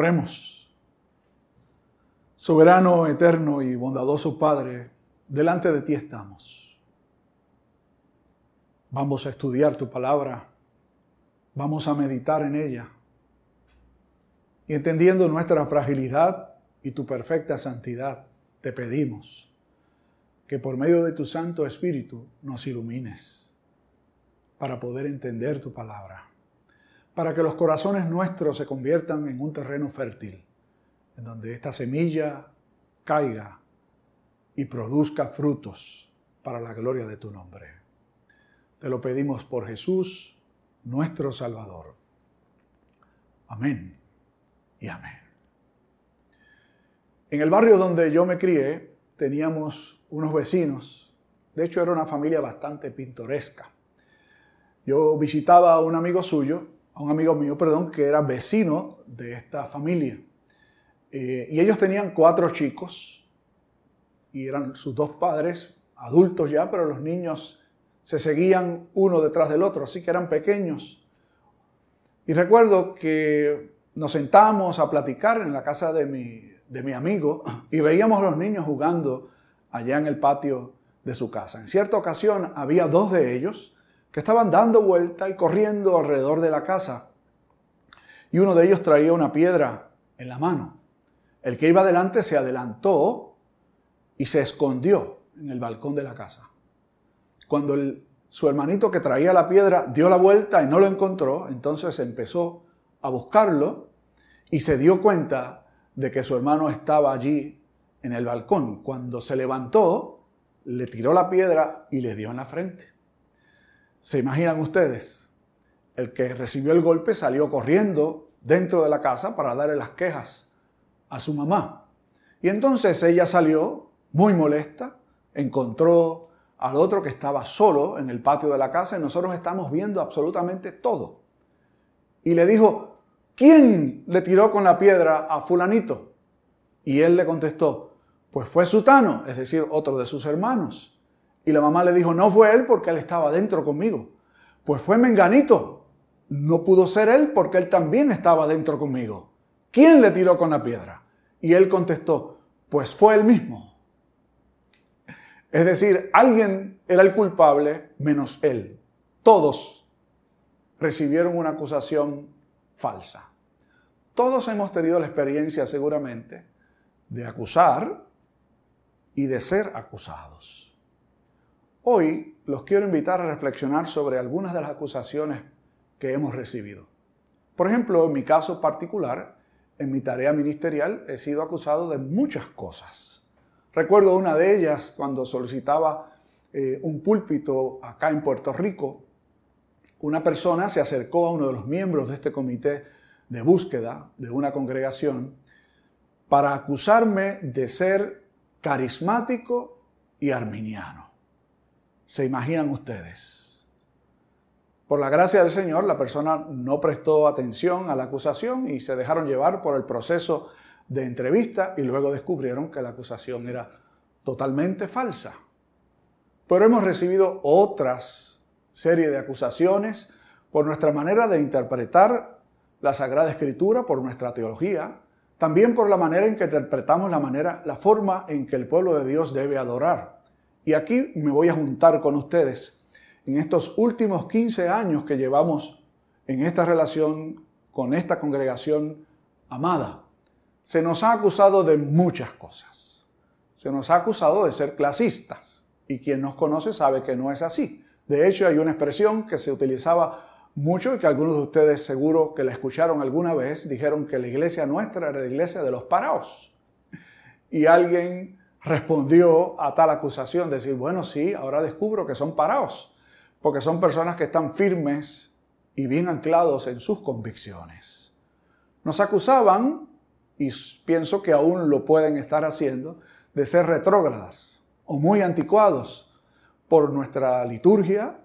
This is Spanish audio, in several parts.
Oremos. Soberano, eterno y bondadoso Padre, delante de ti estamos. Vamos a estudiar tu palabra, vamos a meditar en ella. Y entendiendo nuestra fragilidad y tu perfecta santidad, te pedimos que por medio de tu Santo Espíritu nos ilumines para poder entender tu palabra para que los corazones nuestros se conviertan en un terreno fértil, en donde esta semilla caiga y produzca frutos para la gloria de tu nombre. Te lo pedimos por Jesús, nuestro Salvador. Amén y amén. En el barrio donde yo me crié teníamos unos vecinos, de hecho era una familia bastante pintoresca. Yo visitaba a un amigo suyo un amigo mío, perdón, que era vecino de esta familia. Eh, y ellos tenían cuatro chicos y eran sus dos padres, adultos ya, pero los niños se seguían uno detrás del otro, así que eran pequeños. Y recuerdo que nos sentamos a platicar en la casa de mi, de mi amigo y veíamos a los niños jugando allá en el patio de su casa. En cierta ocasión había dos de ellos que estaban dando vuelta y corriendo alrededor de la casa. Y uno de ellos traía una piedra en la mano. El que iba adelante se adelantó y se escondió en el balcón de la casa. Cuando su hermanito que traía la piedra dio la vuelta y no lo encontró, entonces empezó a buscarlo y se dio cuenta de que su hermano estaba allí en el balcón. Cuando se levantó, le tiró la piedra y le dio en la frente. ¿Se imaginan ustedes? El que recibió el golpe salió corriendo dentro de la casa para darle las quejas a su mamá. Y entonces ella salió muy molesta, encontró al otro que estaba solo en el patio de la casa y nosotros estamos viendo absolutamente todo. Y le dijo, ¿quién le tiró con la piedra a fulanito? Y él le contestó, pues fue Sutano, es decir, otro de sus hermanos. Y la mamá le dijo, no fue él porque él estaba dentro conmigo. Pues fue Menganito. No pudo ser él porque él también estaba dentro conmigo. ¿Quién le tiró con la piedra? Y él contestó, pues fue él mismo. Es decir, alguien era el culpable menos él. Todos recibieron una acusación falsa. Todos hemos tenido la experiencia seguramente de acusar y de ser acusados. Hoy los quiero invitar a reflexionar sobre algunas de las acusaciones que hemos recibido. Por ejemplo, en mi caso particular, en mi tarea ministerial he sido acusado de muchas cosas. Recuerdo una de ellas cuando solicitaba eh, un púlpito acá en Puerto Rico. Una persona se acercó a uno de los miembros de este comité de búsqueda de una congregación para acusarme de ser carismático y arminiano. ¿Se imaginan ustedes? Por la gracia del Señor, la persona no prestó atención a la acusación y se dejaron llevar por el proceso de entrevista y luego descubrieron que la acusación era totalmente falsa. Pero hemos recibido otras serie de acusaciones por nuestra manera de interpretar la Sagrada Escritura, por nuestra teología, también por la manera en que interpretamos la manera, la forma en que el pueblo de Dios debe adorar. Y aquí me voy a juntar con ustedes. En estos últimos 15 años que llevamos en esta relación con esta congregación amada, se nos ha acusado de muchas cosas. Se nos ha acusado de ser clasistas. Y quien nos conoce sabe que no es así. De hecho, hay una expresión que se utilizaba mucho y que algunos de ustedes seguro que la escucharon alguna vez, dijeron que la iglesia nuestra era la iglesia de los paraos. Y alguien respondió a tal acusación, decir, bueno, sí, ahora descubro que son parados, porque son personas que están firmes y bien anclados en sus convicciones. Nos acusaban, y pienso que aún lo pueden estar haciendo, de ser retrógradas o muy anticuados por nuestra liturgia,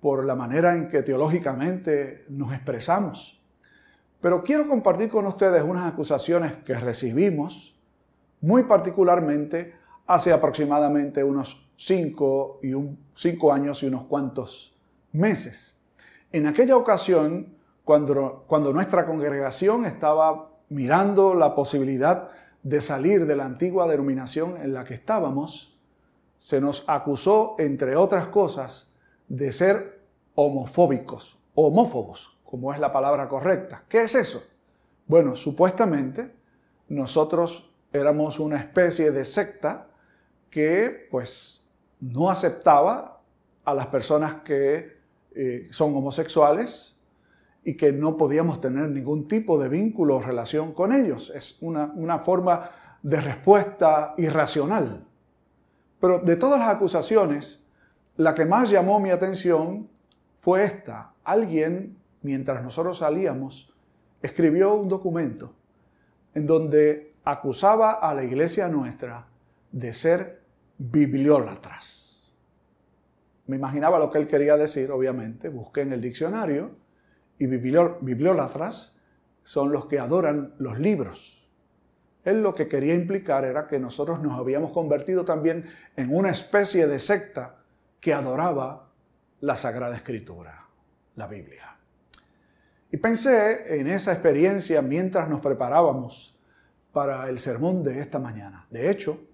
por la manera en que teológicamente nos expresamos. Pero quiero compartir con ustedes unas acusaciones que recibimos, muy particularmente hace aproximadamente unos cinco, y cinco años y unos cuantos meses. En aquella ocasión, cuando, cuando nuestra congregación estaba mirando la posibilidad de salir de la antigua denominación en la que estábamos, se nos acusó, entre otras cosas, de ser homofóbicos, homófobos, como es la palabra correcta. ¿Qué es eso? Bueno, supuestamente nosotros éramos una especie de secta que pues no aceptaba a las personas que eh, son homosexuales y que no podíamos tener ningún tipo de vínculo o relación con ellos. Es una, una forma de respuesta irracional. Pero de todas las acusaciones, la que más llamó mi atención fue esta. Alguien, mientras nosotros salíamos, escribió un documento en donde acusaba a la iglesia nuestra de ser bibliólatras. Me imaginaba lo que él quería decir, obviamente, busqué en el diccionario y bibliólatras son los que adoran los libros. Él lo que quería implicar era que nosotros nos habíamos convertido también en una especie de secta que adoraba la Sagrada Escritura, la Biblia. Y pensé en esa experiencia mientras nos preparábamos para el sermón de esta mañana. De hecho,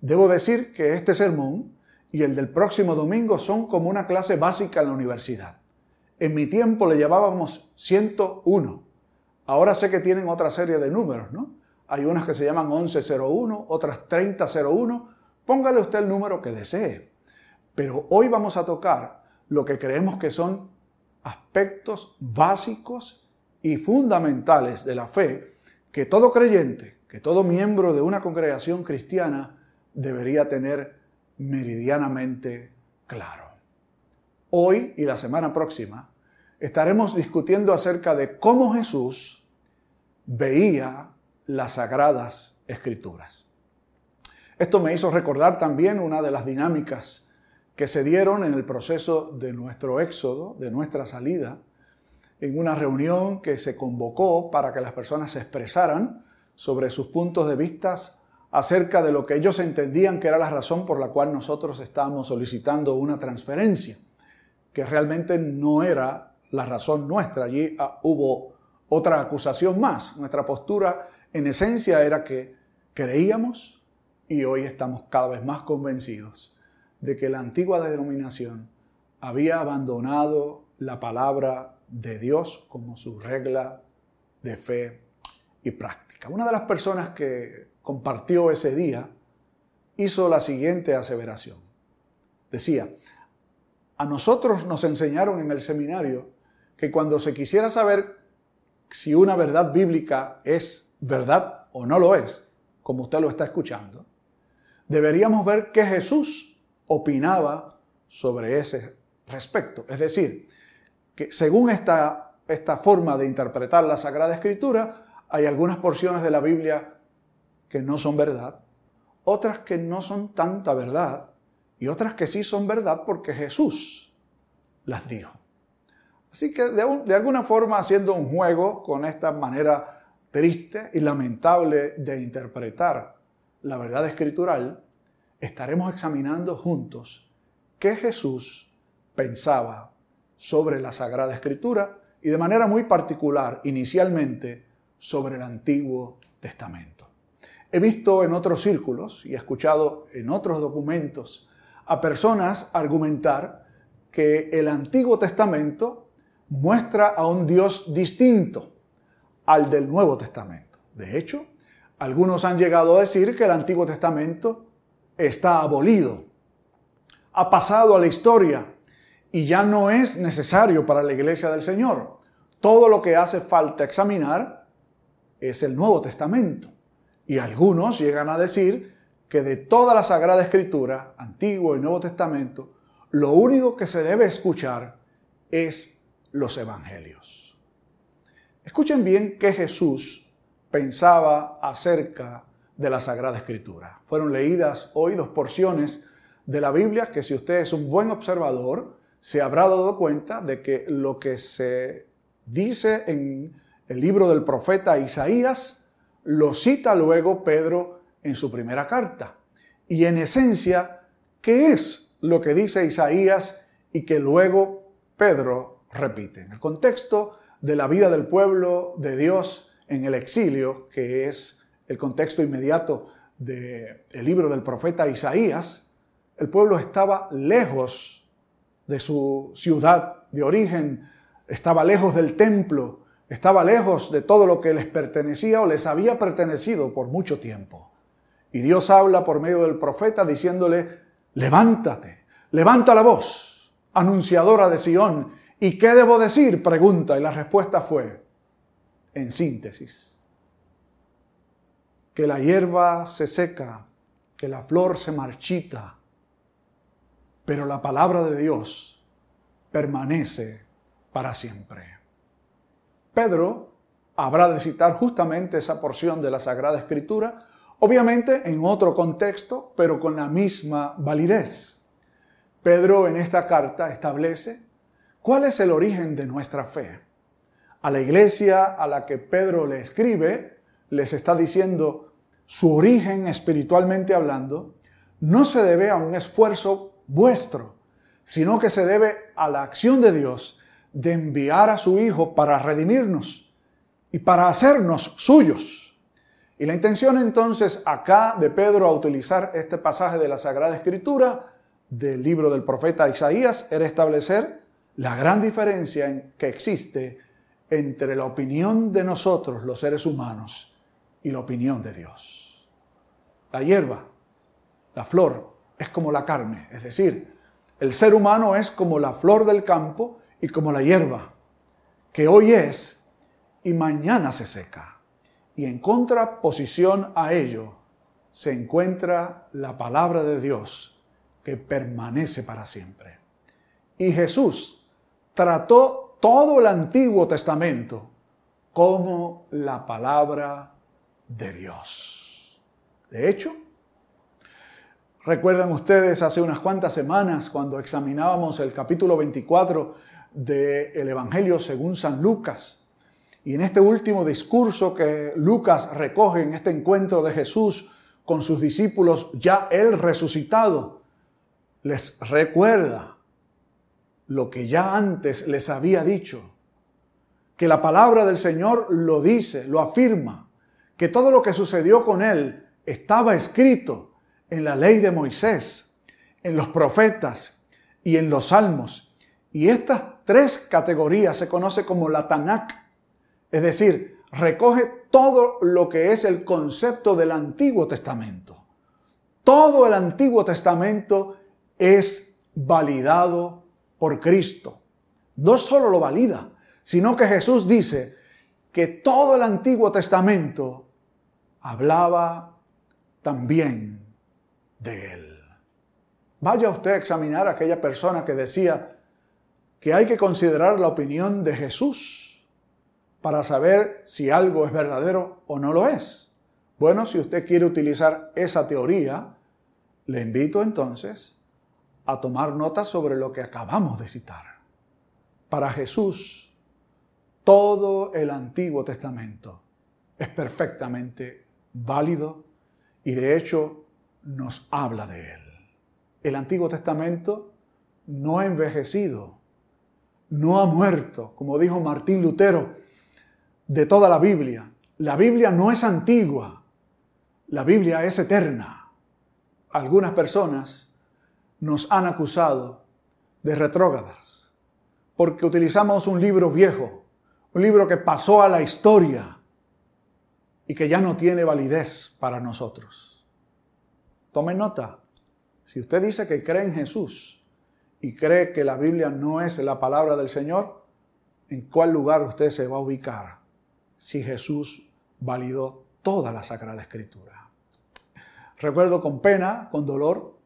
debo decir que este sermón y el del próximo domingo son como una clase básica en la universidad. En mi tiempo le llevábamos 101. Ahora sé que tienen otra serie de números, ¿no? Hay unas que se llaman 1101, otras 3001. Póngale usted el número que desee. Pero hoy vamos a tocar lo que creemos que son aspectos básicos y fundamentales de la fe que todo creyente, que todo miembro de una congregación cristiana debería tener meridianamente claro. Hoy y la semana próxima estaremos discutiendo acerca de cómo Jesús veía las sagradas escrituras. Esto me hizo recordar también una de las dinámicas que se dieron en el proceso de nuestro éxodo, de nuestra salida, en una reunión que se convocó para que las personas se expresaran sobre sus puntos de vista acerca de lo que ellos entendían que era la razón por la cual nosotros estábamos solicitando una transferencia, que realmente no era la razón nuestra. Allí ah, hubo otra acusación más. Nuestra postura en esencia era que creíamos y hoy estamos cada vez más convencidos de que la antigua denominación había abandonado la palabra de Dios como su regla de fe y práctica. Una de las personas que compartió ese día hizo la siguiente aseveración. Decía, a nosotros nos enseñaron en el seminario que cuando se quisiera saber si una verdad bíblica es verdad o no lo es, como usted lo está escuchando, deberíamos ver qué Jesús opinaba sobre ese respecto. Es decir, que según esta, esta forma de interpretar la Sagrada Escritura, hay algunas porciones de la Biblia que no son verdad, otras que no son tanta verdad y otras que sí son verdad porque Jesús las dijo. Así que de, de alguna forma haciendo un juego con esta manera triste y lamentable de interpretar la verdad escritural, estaremos examinando juntos qué Jesús pensaba sobre la Sagrada Escritura y de manera muy particular, inicialmente, sobre el Antiguo Testamento. He visto en otros círculos y he escuchado en otros documentos a personas argumentar que el Antiguo Testamento muestra a un Dios distinto al del Nuevo Testamento. De hecho, algunos han llegado a decir que el Antiguo Testamento está abolido, ha pasado a la historia y ya no es necesario para la iglesia del Señor. Todo lo que hace falta examinar es el Nuevo Testamento. Y algunos llegan a decir que de toda la Sagrada Escritura, Antiguo y Nuevo Testamento, lo único que se debe escuchar es los Evangelios. Escuchen bien qué Jesús pensaba acerca de la Sagrada Escritura. Fueron leídas hoy dos porciones de la Biblia que si usted es un buen observador, se habrá dado cuenta de que lo que se dice en el libro del profeta Isaías, lo cita luego Pedro en su primera carta. Y en esencia, ¿qué es lo que dice Isaías y que luego Pedro repite? En el contexto de la vida del pueblo de Dios en el exilio, que es el contexto inmediato del libro del profeta Isaías, el pueblo estaba lejos de su ciudad de origen, estaba lejos del templo, estaba lejos de todo lo que les pertenecía o les había pertenecido por mucho tiempo. Y Dios habla por medio del profeta diciéndole, levántate, levanta la voz, anunciadora de Sión. ¿Y qué debo decir? Pregunta. Y la respuesta fue, en síntesis, que la hierba se seca, que la flor se marchita, pero la palabra de Dios permanece para siempre. Pedro habrá de citar justamente esa porción de la Sagrada Escritura, obviamente en otro contexto, pero con la misma validez. Pedro en esta carta establece cuál es el origen de nuestra fe. A la iglesia a la que Pedro le escribe, les está diciendo su origen espiritualmente hablando, no se debe a un esfuerzo vuestro, sino que se debe a la acción de Dios de enviar a su Hijo para redimirnos y para hacernos suyos. Y la intención entonces acá de Pedro a utilizar este pasaje de la Sagrada Escritura del libro del profeta Isaías era establecer la gran diferencia que existe entre la opinión de nosotros, los seres humanos, y la opinión de Dios. La hierba, la flor, es como la carne, es decir, el ser humano es como la flor del campo y como la hierba, que hoy es y mañana se seca. Y en contraposición a ello se encuentra la palabra de Dios que permanece para siempre. Y Jesús trató todo el Antiguo Testamento como la palabra de Dios. De hecho, Recuerdan ustedes hace unas cuantas semanas cuando examinábamos el capítulo 24 del Evangelio según San Lucas. Y en este último discurso que Lucas recoge en este encuentro de Jesús con sus discípulos, ya él resucitado, les recuerda lo que ya antes les había dicho, que la palabra del Señor lo dice, lo afirma, que todo lo que sucedió con él estaba escrito en la ley de Moisés, en los profetas y en los salmos. Y estas tres categorías se conoce como la Tanakh, es decir, recoge todo lo que es el concepto del Antiguo Testamento. Todo el Antiguo Testamento es validado por Cristo. No solo lo valida, sino que Jesús dice que todo el Antiguo Testamento hablaba también de Él. Vaya usted a examinar a aquella persona que decía que hay que considerar la opinión de Jesús para saber si algo es verdadero o no lo es. Bueno, si usted quiere utilizar esa teoría, le invito entonces a tomar nota sobre lo que acabamos de citar. Para Jesús, todo el Antiguo Testamento es perfectamente válido y de hecho nos habla de Él. El Antiguo Testamento no ha envejecido, no ha muerto, como dijo Martín Lutero, de toda la Biblia. La Biblia no es antigua, la Biblia es eterna. Algunas personas nos han acusado de retrógradas porque utilizamos un libro viejo, un libro que pasó a la historia y que ya no tiene validez para nosotros. Tome nota. Si usted dice que cree en Jesús y cree que la Biblia no es la palabra del Señor, ¿en cuál lugar usted se va a ubicar si Jesús validó toda la Sagrada Escritura? Recuerdo con pena, con dolor,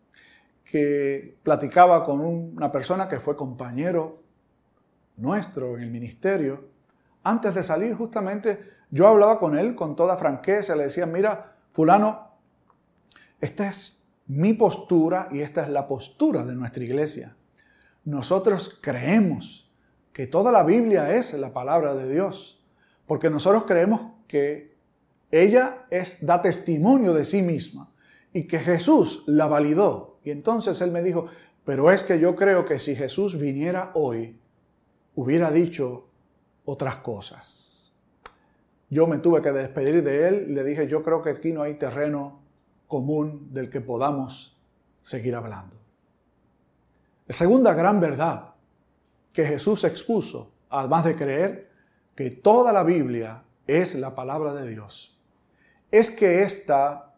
que platicaba con una persona que fue compañero nuestro en el ministerio. Antes de salir, justamente, yo hablaba con él con toda franqueza, le decía, mira, fulano, esta es mi postura y esta es la postura de nuestra iglesia. Nosotros creemos que toda la Biblia es la palabra de Dios, porque nosotros creemos que ella es, da testimonio de sí misma y que Jesús la validó. Y entonces él me dijo, pero es que yo creo que si Jesús viniera hoy, hubiera dicho otras cosas. yo me tuve que despedir de él. Le dije, yo creo que aquí no hay terreno común del que podamos seguir hablando. La segunda gran verdad que Jesús expuso, además de creer que toda la Biblia es la palabra de Dios, es que ésta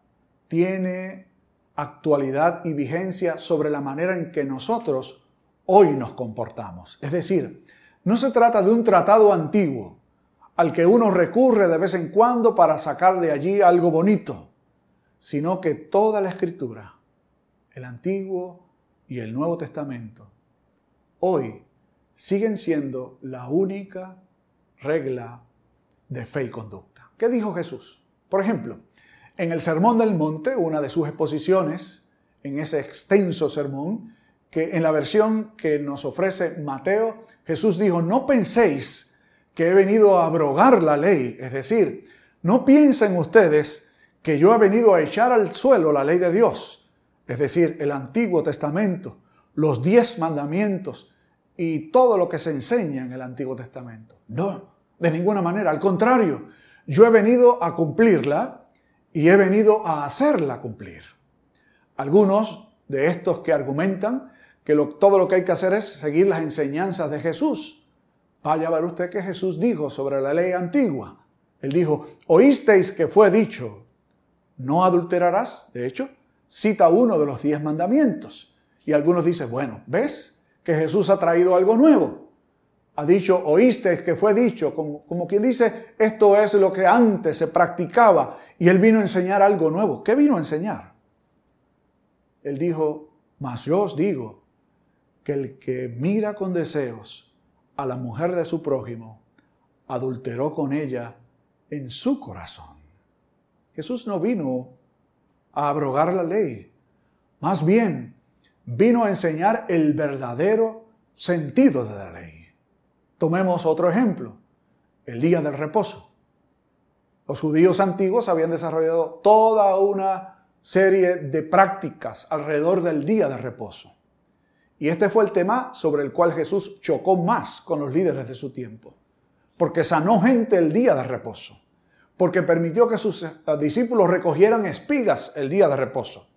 tiene actualidad y vigencia sobre la manera en que nosotros hoy nos comportamos. Es decir, no se trata de un tratado antiguo al que uno recurre de vez en cuando para sacar de allí algo bonito, sino que toda la escritura, el Antiguo y el Nuevo Testamento, hoy siguen siendo la única regla de fe y conducta. ¿Qué dijo Jesús? Por ejemplo, en el Sermón del Monte, una de sus exposiciones, en ese extenso sermón, que en la versión que nos ofrece Mateo, Jesús dijo, no penséis que he venido a abrogar la ley, es decir, no piensen ustedes que yo he venido a echar al suelo la ley de Dios, es decir, el Antiguo Testamento, los diez mandamientos y todo lo que se enseña en el Antiguo Testamento. No, de ninguna manera, al contrario, yo he venido a cumplirla y he venido a hacerla cumplir. Algunos de estos que argumentan que todo lo que hay que hacer es seguir las enseñanzas de Jesús. Vaya a ver usted que Jesús dijo sobre la ley antigua. Él dijo, oísteis que fue dicho, no adulterarás. De hecho, cita uno de los diez mandamientos. Y algunos dicen, bueno, ¿ves que Jesús ha traído algo nuevo? Ha dicho, oísteis que fue dicho, como, como quien dice, esto es lo que antes se practicaba y él vino a enseñar algo nuevo. ¿Qué vino a enseñar? Él dijo, mas yo os digo que el que mira con deseos a la mujer de su prójimo, adulteró con ella en su corazón. Jesús no vino a abrogar la ley, más bien vino a enseñar el verdadero sentido de la ley. Tomemos otro ejemplo, el día del reposo. Los judíos antiguos habían desarrollado toda una serie de prácticas alrededor del día de reposo. Y este fue el tema sobre el cual Jesús chocó más con los líderes de su tiempo, porque sanó gente el día de reposo, porque permitió que sus discípulos recogieran espigas el día de reposo.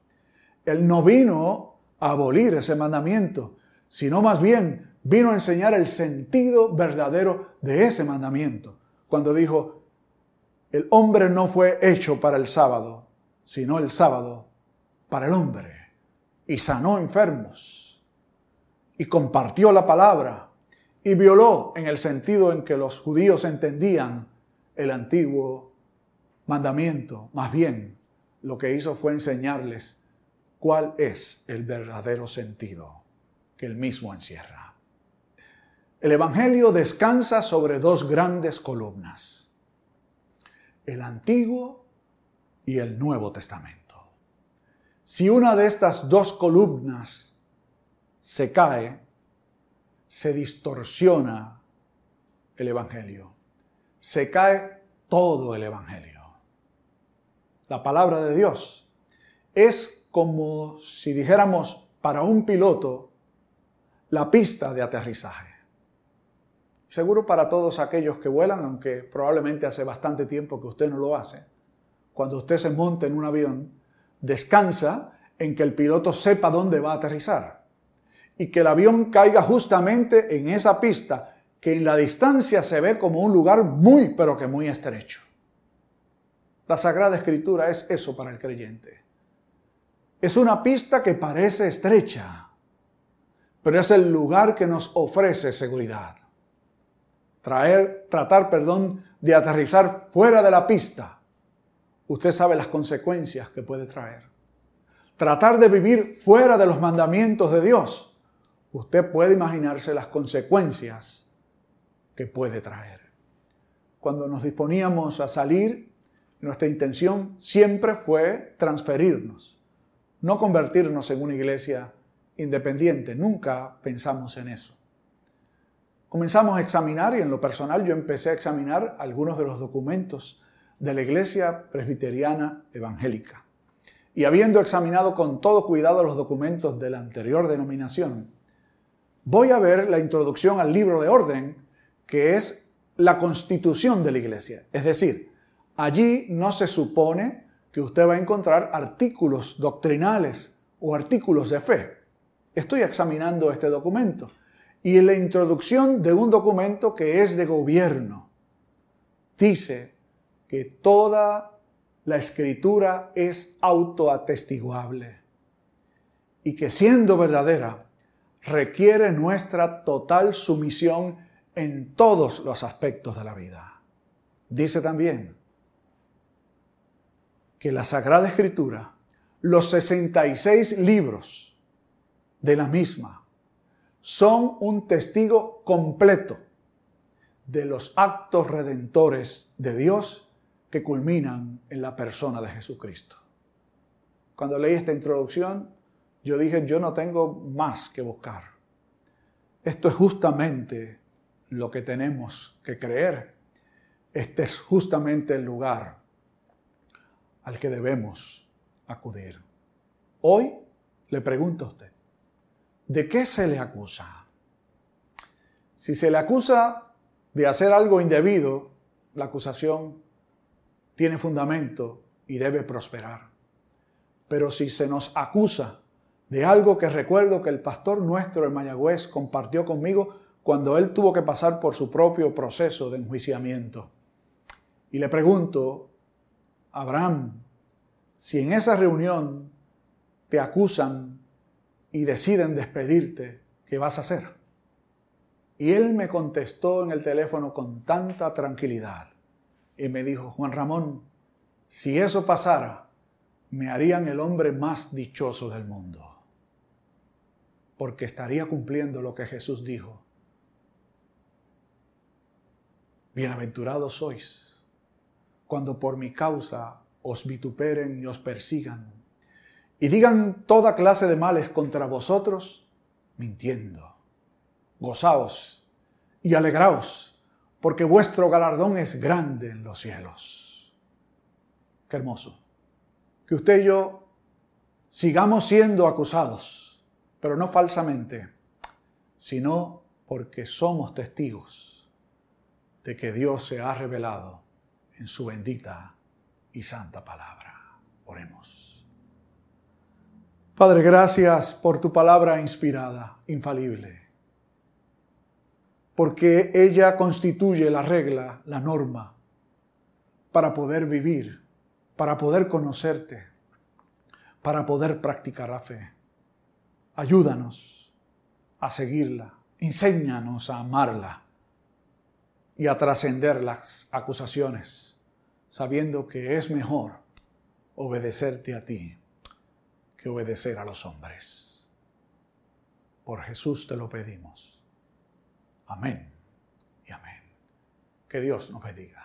Él no vino a abolir ese mandamiento, sino más bien vino a enseñar el sentido verdadero de ese mandamiento, cuando dijo, el hombre no fue hecho para el sábado, sino el sábado para el hombre, y sanó enfermos, y compartió la palabra, y violó en el sentido en que los judíos entendían el antiguo mandamiento, más bien lo que hizo fue enseñarles cuál es el verdadero sentido que él mismo encierra. El Evangelio descansa sobre dos grandes columnas, el Antiguo y el Nuevo Testamento. Si una de estas dos columnas se cae, se distorsiona el Evangelio, se cae todo el Evangelio. La palabra de Dios es como si dijéramos para un piloto la pista de aterrizaje. Seguro para todos aquellos que vuelan, aunque probablemente hace bastante tiempo que usted no lo hace, cuando usted se monta en un avión, descansa en que el piloto sepa dónde va a aterrizar y que el avión caiga justamente en esa pista que en la distancia se ve como un lugar muy, pero que muy estrecho. La Sagrada Escritura es eso para el creyente. Es una pista que parece estrecha, pero es el lugar que nos ofrece seguridad traer, tratar, perdón, de aterrizar fuera de la pista, usted sabe las consecuencias que puede traer. Tratar de vivir fuera de los mandamientos de Dios, usted puede imaginarse las consecuencias que puede traer. Cuando nos disponíamos a salir, nuestra intención siempre fue transferirnos, no convertirnos en una iglesia independiente. Nunca pensamos en eso. Comenzamos a examinar y en lo personal yo empecé a examinar algunos de los documentos de la Iglesia Presbiteriana Evangélica. Y habiendo examinado con todo cuidado los documentos de la anterior denominación, voy a ver la introducción al libro de orden, que es la constitución de la iglesia. Es decir, allí no se supone que usted va a encontrar artículos doctrinales o artículos de fe. Estoy examinando este documento y en la introducción de un documento que es de gobierno dice que toda la escritura es autoatestiguable y que siendo verdadera requiere nuestra total sumisión en todos los aspectos de la vida. Dice también que la Sagrada Escritura, los 66 libros de la misma, son un testigo completo de los actos redentores de Dios que culminan en la persona de Jesucristo. Cuando leí esta introducción, yo dije, yo no tengo más que buscar. Esto es justamente lo que tenemos que creer. Este es justamente el lugar al que debemos acudir. Hoy le pregunto a usted, ¿de qué se le acusa? Si se le acusa de hacer algo indebido, la acusación tiene fundamento y debe prosperar. Pero si se nos acusa de algo que recuerdo que el pastor nuestro en Mayagüez compartió conmigo cuando él tuvo que pasar por su propio proceso de enjuiciamiento. Y le pregunto, Abraham, si en esa reunión te acusan y deciden despedirte, ¿qué vas a hacer? Y él me contestó en el teléfono con tanta tranquilidad y me dijo, Juan Ramón, si eso pasara, me harían el hombre más dichoso del mundo, porque estaría cumpliendo lo que Jesús dijo. Bienaventurados sois cuando por mi causa os vituperen y os persigan, y digan toda clase de males contra vosotros, mintiendo. Gozaos y alegraos, porque vuestro galardón es grande en los cielos. Qué hermoso. Que usted y yo sigamos siendo acusados, pero no falsamente, sino porque somos testigos de que Dios se ha revelado en su bendita y santa palabra. Oremos. Padre, gracias por tu palabra inspirada, infalible, porque ella constituye la regla, la norma, para poder vivir, para poder conocerte, para poder practicar la fe. Ayúdanos a seguirla, enséñanos a amarla y a trascender las acusaciones sabiendo que es mejor obedecerte a ti que obedecer a los hombres. Por Jesús te lo pedimos. Amén y amén. Que Dios nos bendiga.